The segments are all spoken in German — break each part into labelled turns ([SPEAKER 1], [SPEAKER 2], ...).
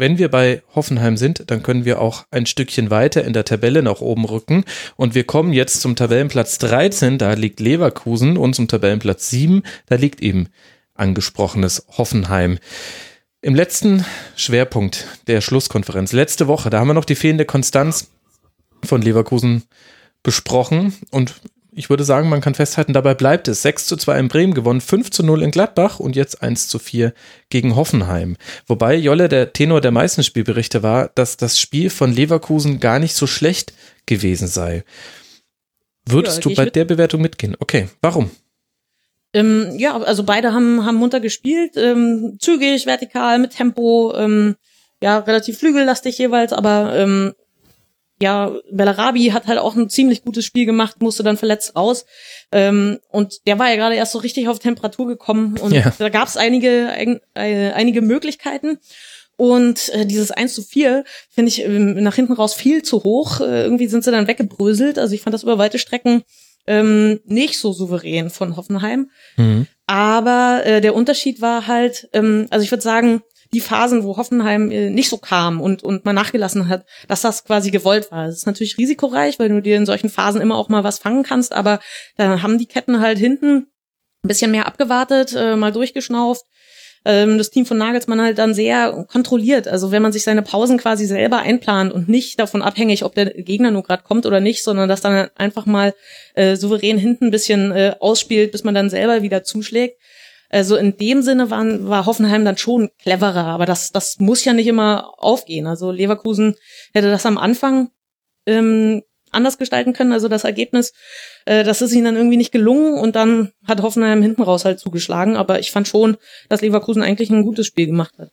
[SPEAKER 1] Wenn wir bei Hoffenheim sind, dann können wir auch ein Stückchen weiter in der Tabelle nach oben rücken. Und wir kommen jetzt zum Tabellenplatz 13, da liegt Leverkusen, und zum Tabellenplatz 7, da liegt eben angesprochenes Hoffenheim. Im letzten Schwerpunkt der Schlusskonferenz, letzte Woche, da haben wir noch die fehlende Konstanz von Leverkusen besprochen. Und ich würde sagen, man kann festhalten, dabei bleibt es. 6 zu 2 in Bremen gewonnen, 5 zu 0 in Gladbach und jetzt 1 zu 4 gegen Hoffenheim. Wobei Jolle der Tenor der meisten Spielberichte war, dass das Spiel von Leverkusen gar nicht so schlecht gewesen sei. Würdest ja, du bei mit. der Bewertung mitgehen? Okay, warum?
[SPEAKER 2] Ähm, ja, also beide haben, haben munter gespielt, ähm, zügig, vertikal, mit Tempo, ähm, ja, relativ flügellastig jeweils, aber ähm, ja, Bellarabi hat halt auch ein ziemlich gutes Spiel gemacht, musste dann verletzt raus. Ähm, und der war ja gerade erst so richtig auf Temperatur gekommen und ja. da gab es einige, ein, äh, einige Möglichkeiten. Und äh, dieses 1 zu 4 finde ich ähm, nach hinten raus viel zu hoch. Äh, irgendwie sind sie dann weggebröselt. Also ich fand das über weite Strecken ähm, nicht so souverän von Hoffenheim. Mhm. Aber äh, der Unterschied war halt, ähm, also ich würde sagen, die Phasen, wo Hoffenheim äh, nicht so kam und, und man nachgelassen hat, dass das quasi gewollt war. Das ist natürlich risikoreich, weil du dir in solchen Phasen immer auch mal was fangen kannst, aber da haben die Ketten halt hinten ein bisschen mehr abgewartet, äh, mal durchgeschnauft. Ähm, das Team von Nagelsmann halt dann sehr kontrolliert. Also wenn man sich seine Pausen quasi selber einplant und nicht davon abhängig, ob der Gegner nur gerade kommt oder nicht, sondern das dann einfach mal äh, souverän hinten ein bisschen äh, ausspielt, bis man dann selber wieder zuschlägt, also in dem Sinne waren, war Hoffenheim dann schon cleverer, aber das, das muss ja nicht immer aufgehen. Also Leverkusen hätte das am Anfang ähm, anders gestalten können, also das Ergebnis, äh, das ist ihnen dann irgendwie nicht gelungen und dann hat Hoffenheim hinten raus halt zugeschlagen, aber ich fand schon, dass Leverkusen eigentlich ein gutes Spiel gemacht hat.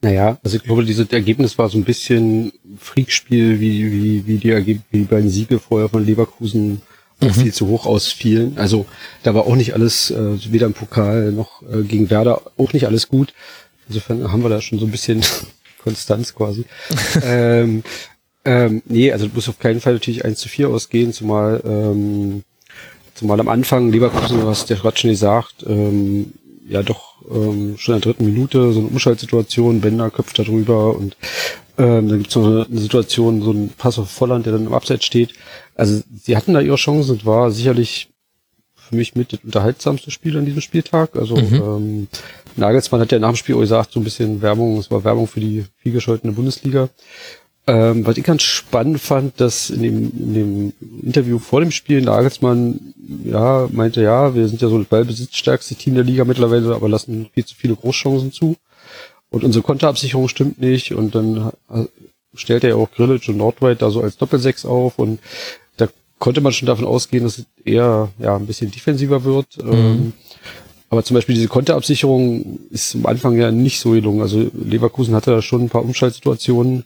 [SPEAKER 3] Naja, also ich glaube, dieses Ergebnis war so ein bisschen Freakspiel, wie, wie, wie die Ergebnisse, wie beiden Siege vorher von Leverkusen mhm. viel zu hoch ausfielen. Also da war auch nicht alles, äh, weder im Pokal noch äh, gegen Werder, auch nicht alles gut. Insofern haben wir da schon so ein bisschen Konstanz quasi. ähm, ähm, nee, also muss auf keinen Fall natürlich 1 zu 4 ausgehen, zumal, ähm, zumal am Anfang Leverkusen, was der gerade schon gesagt, ähm, ja doch ähm, schon in der dritten Minute so eine Umschaltsituation, Bender köpft da drüber und ähm, dann gibt's noch eine, eine, Situation, so ein Pass auf Volland, der dann im Abseits steht. Also sie hatten da ihre Chancen und war sicherlich für mich mit das unterhaltsamste Spiel an diesem Spieltag. Also mhm. ähm, Nagelsmann hat ja nach dem Spiel auch gesagt, so ein bisschen Werbung, es war Werbung für die vielgescholtene Bundesliga. Ähm, was ich ganz spannend fand, dass in dem, in dem Interview vor dem Spiel Nagelsmann ja meinte, ja, wir sind ja so das ballbesitzstärkste Team der Liga mittlerweile, aber lassen viel zu viele Großchancen zu. Und unsere Konterabsicherung stimmt nicht. Und dann stellt er ja auch Grillage und Nordweit da so als Doppelsechs auf. Und da konnte man schon davon ausgehen, dass es eher ja ein bisschen defensiver wird. Mhm. Ähm, aber zum Beispiel diese Konterabsicherung ist am Anfang ja nicht so gelungen. Also Leverkusen hatte da schon ein paar Umschaltsituationen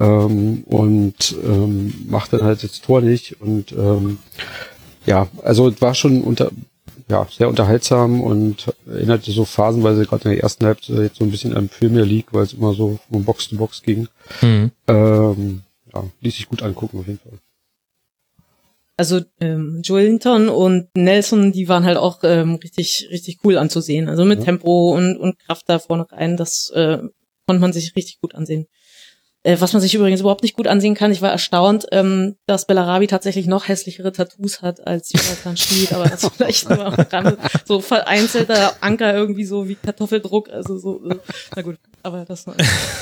[SPEAKER 3] ähm, und ähm, macht dann halt das Tor nicht. Und ähm, ja, also es war schon unter ja, sehr unterhaltsam und erinnerte so phasenweise gerade in der ersten Halbzeit jetzt so ein bisschen an Premier League, weil es immer so von Box zu Box ging. Mhm. Ähm, ja, ließ sich gut angucken auf jeden Fall.
[SPEAKER 2] Also ähm, Joelinton und Nelson, die waren halt auch ähm, richtig, richtig cool anzusehen. Also mit ja. Tempo und, und Kraft da vorne rein, das äh, konnte man sich richtig gut ansehen. Äh, was man sich übrigens überhaupt nicht gut ansehen kann. Ich war erstaunt, ähm, dass Bellarabi tatsächlich noch hässlichere Tattoos hat als Jonathan Schmid, aber das vielleicht nur am Rande. So vereinzelter Anker irgendwie so wie Kartoffeldruck, also so, äh, na gut, aber das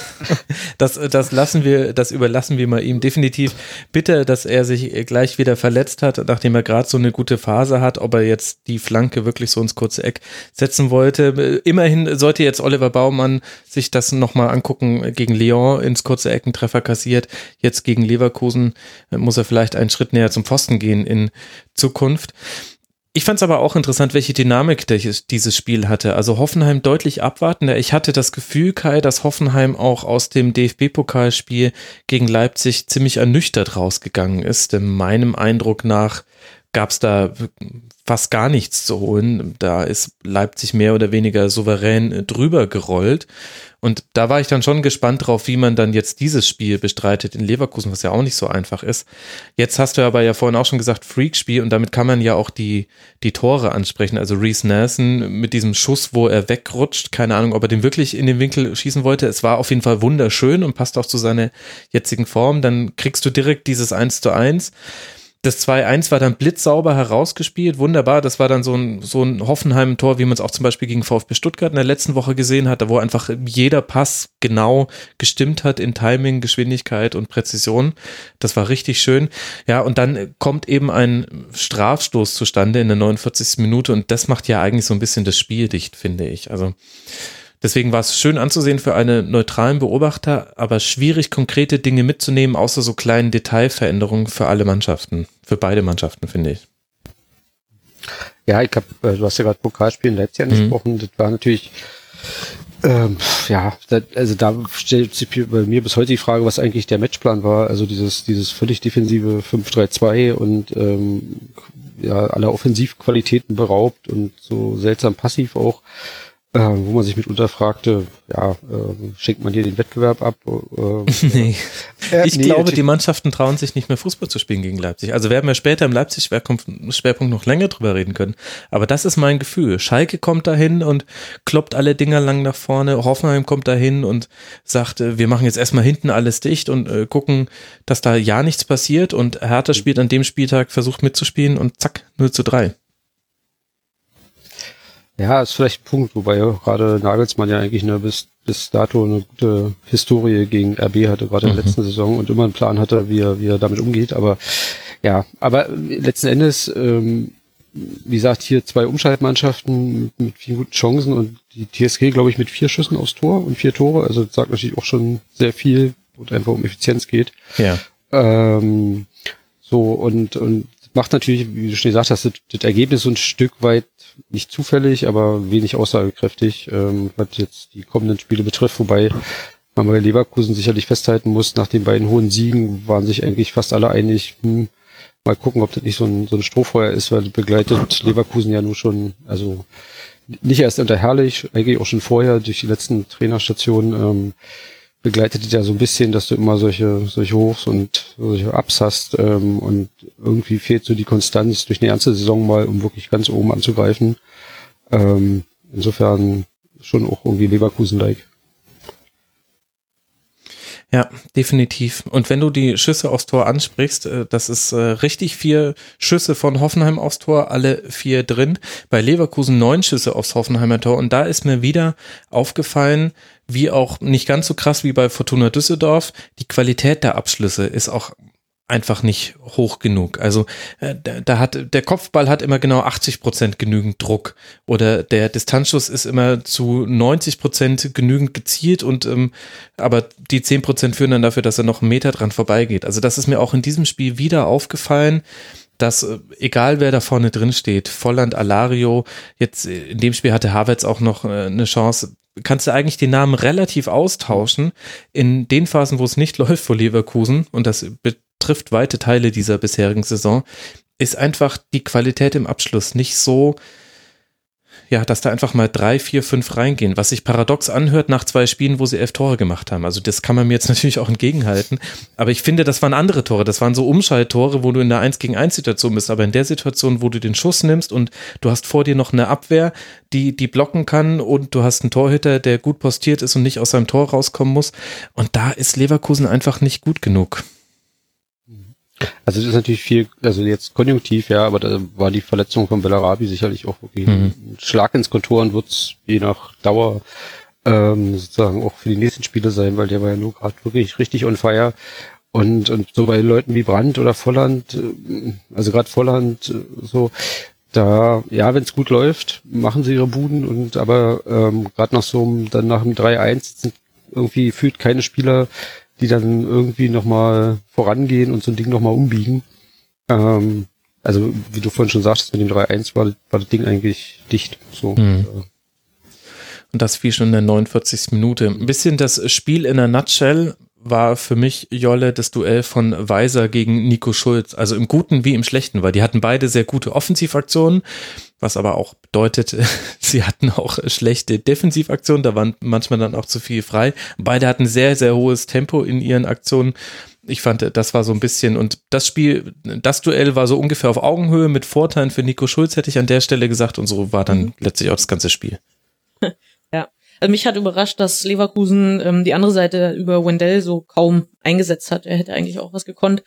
[SPEAKER 1] das, das lassen wir, das überlassen wir mal ihm. Definitiv bitter, dass er sich gleich wieder verletzt hat, nachdem er gerade so eine gute Phase hat, ob er jetzt die Flanke wirklich so ins kurze Eck setzen wollte. Immerhin sollte jetzt Oliver Baumann sich das nochmal angucken gegen Lyon ins kurze große Eckentreffer kassiert. Jetzt gegen Leverkusen äh, muss er vielleicht einen Schritt näher zum Pfosten gehen in Zukunft. Ich fand es aber auch interessant, welche Dynamik dieses Spiel hatte. Also Hoffenheim deutlich abwartender. Ich hatte das Gefühl, Kai, dass Hoffenheim auch aus dem DFB-Pokalspiel gegen Leipzig ziemlich ernüchtert rausgegangen ist. In meinem Eindruck nach gab es da fast gar nichts zu holen. Da ist Leipzig mehr oder weniger souverän drüber gerollt. Und da war ich dann schon gespannt drauf, wie man dann jetzt dieses Spiel bestreitet in Leverkusen, was ja auch nicht so einfach ist. Jetzt hast du aber ja vorhin auch schon gesagt, Freakspiel und damit kann man ja auch die, die Tore ansprechen. Also Reese Nelson mit diesem Schuss, wo er wegrutscht. Keine Ahnung, ob er den wirklich in den Winkel schießen wollte. Es war auf jeden Fall wunderschön und passt auch zu seiner jetzigen Form. Dann kriegst du direkt dieses 1 zu 1. Das 2-1 war dann blitzsauber herausgespielt, wunderbar. Das war dann so ein, so ein Hoffenheim-Tor, wie man es auch zum Beispiel gegen VfB Stuttgart in der letzten Woche gesehen hat, wo einfach jeder Pass genau gestimmt hat in Timing, Geschwindigkeit und Präzision. Das war richtig schön. Ja, und dann kommt eben ein Strafstoß zustande in der 49. Minute und das macht ja eigentlich so ein bisschen das Spiel dicht, finde ich. Also Deswegen war es schön anzusehen für einen neutralen Beobachter, aber schwierig, konkrete Dinge mitzunehmen, außer so kleinen Detailveränderungen für alle Mannschaften, für beide Mannschaften, finde ich.
[SPEAKER 3] Ja, ich habe, äh, du hast ja gerade Pokalspiel in Leipzig mhm. angesprochen, mhm. das war natürlich, ähm, ja, das, also da stellt sich bei mir bis heute die Frage, was eigentlich der Matchplan war. Also dieses, dieses völlig defensive 5-3-2 und ähm, ja, aller Offensivqualitäten beraubt und so seltsam passiv auch äh, wo man sich mitunter fragte, ja, äh, schenkt man hier den Wettbewerb ab? Äh,
[SPEAKER 1] nee. Äh, ich nee, glaube, die Mannschaften trauen sich nicht mehr Fußball zu spielen gegen Leipzig. Also werden wir später im Leipzig-Schwerpunkt noch länger drüber reden können. Aber das ist mein Gefühl. Schalke kommt dahin und kloppt alle Dinger lang nach vorne. Hoffenheim kommt dahin und sagt, äh, wir machen jetzt erstmal hinten alles dicht und äh, gucken, dass da ja nichts passiert. Und Hertha spielt an dem Spieltag, versucht mitzuspielen und zack, 0 zu 3.
[SPEAKER 3] Ja, ist vielleicht ein Punkt, wobei ja gerade Nagelsmann ja eigentlich nur bis, bis dato eine gute Historie gegen RB hatte, gerade mhm. in der mhm. letzten Saison und immer einen Plan hatte, wie er, wie er damit umgeht. Aber ja, aber letzten Endes, ähm, wie gesagt, hier zwei Umschaltmannschaften mit, mit vielen guten Chancen und die TSG, glaube ich, mit vier Schüssen aufs Tor und vier Tore. Also das sagt natürlich auch schon sehr viel, wo es einfach um Effizienz geht.
[SPEAKER 1] Ja.
[SPEAKER 3] Ähm, so und, und macht natürlich, wie du schon gesagt hast, das, das Ergebnis so ein Stück weit nicht zufällig, aber wenig aussagekräftig, ähm, was jetzt die kommenden Spiele betrifft, wobei man bei Leverkusen sicherlich festhalten muss, nach den beiden hohen Siegen waren sich eigentlich fast alle einig, hm, mal gucken, ob das nicht so ein, so ein Strohfeuer ist, weil begleitet Leverkusen ja nur schon, also nicht erst unter Herrlich, eigentlich auch schon vorher durch die letzten Trainerstationen, ähm, begleitet ja so ein bisschen, dass du immer solche, solche Hochs und solche Ups hast ähm, und irgendwie fehlt so die Konstanz durch eine ernste Saison mal, um wirklich ganz oben anzugreifen. Ähm, insofern schon auch irgendwie Leverkusen-like.
[SPEAKER 1] Ja, definitiv. Und wenn du die Schüsse aufs Tor ansprichst, äh, das ist äh, richtig vier Schüsse von Hoffenheim aufs Tor, alle vier drin. Bei Leverkusen neun Schüsse aufs Hoffenheimer Tor. Und da ist mir wieder aufgefallen, wie auch nicht ganz so krass wie bei Fortuna Düsseldorf, die Qualität der Abschlüsse ist auch einfach nicht hoch genug. Also äh, da, hat der Kopfball hat immer genau 80 Prozent genügend Druck oder der Distanzschuss ist immer zu 90 Prozent genügend gezielt und ähm, aber die 10 Prozent führen dann dafür, dass er noch einen Meter dran vorbeigeht. Also das ist mir auch in diesem Spiel wieder aufgefallen dass äh, egal wer da vorne drin steht, Volland, Alario, jetzt äh, in dem Spiel hatte Havertz auch noch äh, eine Chance, kannst du eigentlich den Namen relativ austauschen. In den Phasen, wo es nicht läuft vor Leverkusen, und das trifft weite Teile dieser bisherigen Saison, ist einfach die Qualität im Abschluss nicht so, ja, dass da einfach mal drei, vier, fünf reingehen, was sich paradox anhört nach zwei Spielen, wo sie elf Tore gemacht haben. Also das kann man mir jetzt natürlich auch entgegenhalten. Aber ich finde, das waren andere Tore. Das waren so Umschalttore, wo du in der 1 gegen 1 Situation bist. Aber in der Situation, wo du den Schuss nimmst und du hast vor dir noch eine Abwehr, die, die blocken kann und du hast einen Torhüter, der gut postiert ist und nicht aus seinem Tor rauskommen muss. Und da ist Leverkusen einfach nicht gut genug.
[SPEAKER 3] Also das ist natürlich viel, also jetzt konjunktiv, ja, aber da war die Verletzung von Bellarabi sicherlich auch wirklich mhm. ein Schlag ins Kontor und wird je nach Dauer ähm, sozusagen auch für die nächsten Spiele sein, weil der war ja nur gerade wirklich richtig on fire. Und, und so bei Leuten wie Brandt oder Volland, äh, also gerade Volland, äh, so, da, ja, wenn es gut läuft, machen sie ihre Buden und aber ähm, gerade nach so einem, dann nach dem 3-1 sind irgendwie fühlt keine Spieler die dann irgendwie nochmal vorangehen und so ein Ding nochmal umbiegen. Ähm, also, wie du vorhin schon sagtest, mit dem 3-1 war, war das Ding eigentlich dicht. So. Mhm.
[SPEAKER 1] Und das fiel schon in der 49. Minute. Ein bisschen das Spiel in der Nutshell war für mich, Jolle, das Duell von Weiser gegen Nico Schulz. Also im Guten wie im Schlechten, weil die hatten beide sehr gute Offensivaktionen was aber auch bedeutet, sie hatten auch schlechte Defensivaktionen, da waren manchmal dann auch zu viel frei. Beide hatten sehr, sehr hohes Tempo in ihren Aktionen. Ich fand, das war so ein bisschen, und das Spiel, das Duell war so ungefähr auf Augenhöhe mit Vorteilen für Nico Schulz, hätte ich an der Stelle gesagt, und so war dann mhm. letztlich auch das ganze Spiel.
[SPEAKER 2] Also mich hat überrascht, dass Leverkusen ähm, die andere Seite über Wendell so kaum eingesetzt hat. Er hätte eigentlich auch was gekonnt.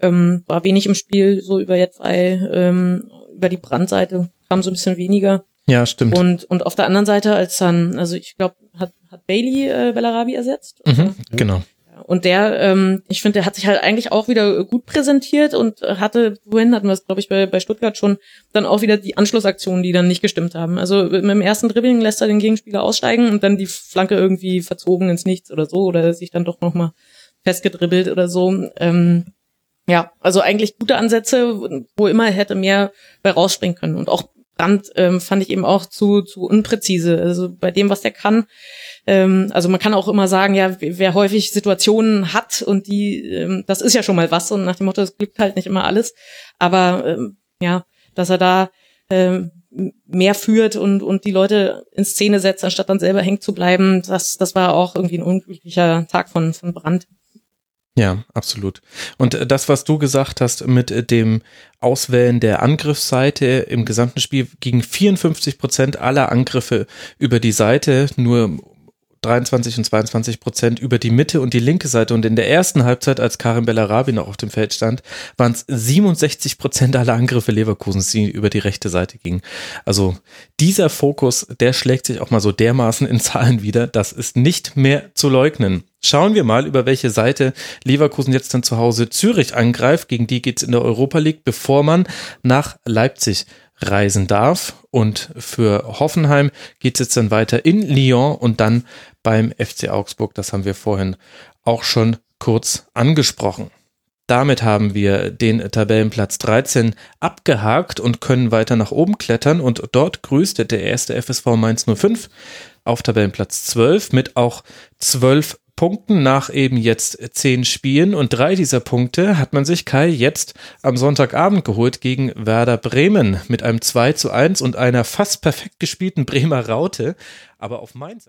[SPEAKER 2] Ähm, war wenig im Spiel, so über jetzt ähm, über die Brandseite kam so ein bisschen weniger.
[SPEAKER 1] Ja, stimmt.
[SPEAKER 2] Und, und auf der anderen Seite, als dann, also ich glaube, hat, hat Bailey äh, Bellarabi ersetzt.
[SPEAKER 1] Mhm, genau.
[SPEAKER 2] Und der, ähm, ich finde, der hat sich halt eigentlich auch wieder gut präsentiert und hatte, wohin hatten wir es, glaube ich, bei, bei Stuttgart schon, dann auch wieder die Anschlussaktionen, die dann nicht gestimmt haben. Also mit dem ersten Dribbling lässt er den Gegenspieler aussteigen und dann die Flanke irgendwie verzogen ins Nichts oder so oder sich dann doch nochmal festgedribbelt oder so. Ähm, ja, also eigentlich gute Ansätze, wo immer hätte mehr bei rausspringen können. Und auch Brand ähm, fand ich eben auch zu, zu unpräzise. Also bei dem, was der kann. Ähm, also man kann auch immer sagen, ja, wer häufig Situationen hat und die, ähm, das ist ja schon mal was. Und nach dem Motto, es glückt halt nicht immer alles. Aber ähm, ja, dass er da ähm, mehr führt und, und die Leute in Szene setzt, anstatt dann selber hängen zu bleiben, das, das war auch irgendwie ein unglücklicher Tag von, von Brand.
[SPEAKER 1] Ja, absolut. Und äh, das, was du gesagt hast mit äh, dem Auswählen der Angriffsseite im gesamten Spiel gegen 54 Prozent aller Angriffe über die Seite, nur 23 und 22 Prozent über die Mitte und die linke Seite. Und in der ersten Halbzeit, als Karim Bellarabi noch auf dem Feld stand, waren es 67 Prozent aller Angriffe Leverkusens, die über die rechte Seite gingen. Also dieser Fokus, der schlägt sich auch mal so dermaßen in Zahlen wieder. Das ist nicht mehr zu leugnen. Schauen wir mal, über welche Seite Leverkusen jetzt dann zu Hause Zürich angreift. Gegen die geht's in der Europa League, bevor man nach Leipzig reisen darf. Und für Hoffenheim geht es jetzt dann weiter in Lyon und dann beim FC Augsburg. Das haben wir vorhin auch schon kurz angesprochen. Damit haben wir den Tabellenplatz 13 abgehakt und können weiter nach oben klettern. Und dort grüßt der erste FSV Mainz 05 auf Tabellenplatz 12 mit auch 12 Punkten nach eben jetzt zehn Spielen und drei dieser Punkte hat man sich Kai jetzt am Sonntagabend geholt gegen Werder Bremen mit einem 2 zu 1 und einer fast perfekt gespielten Bremer Raute, aber auf Mainz.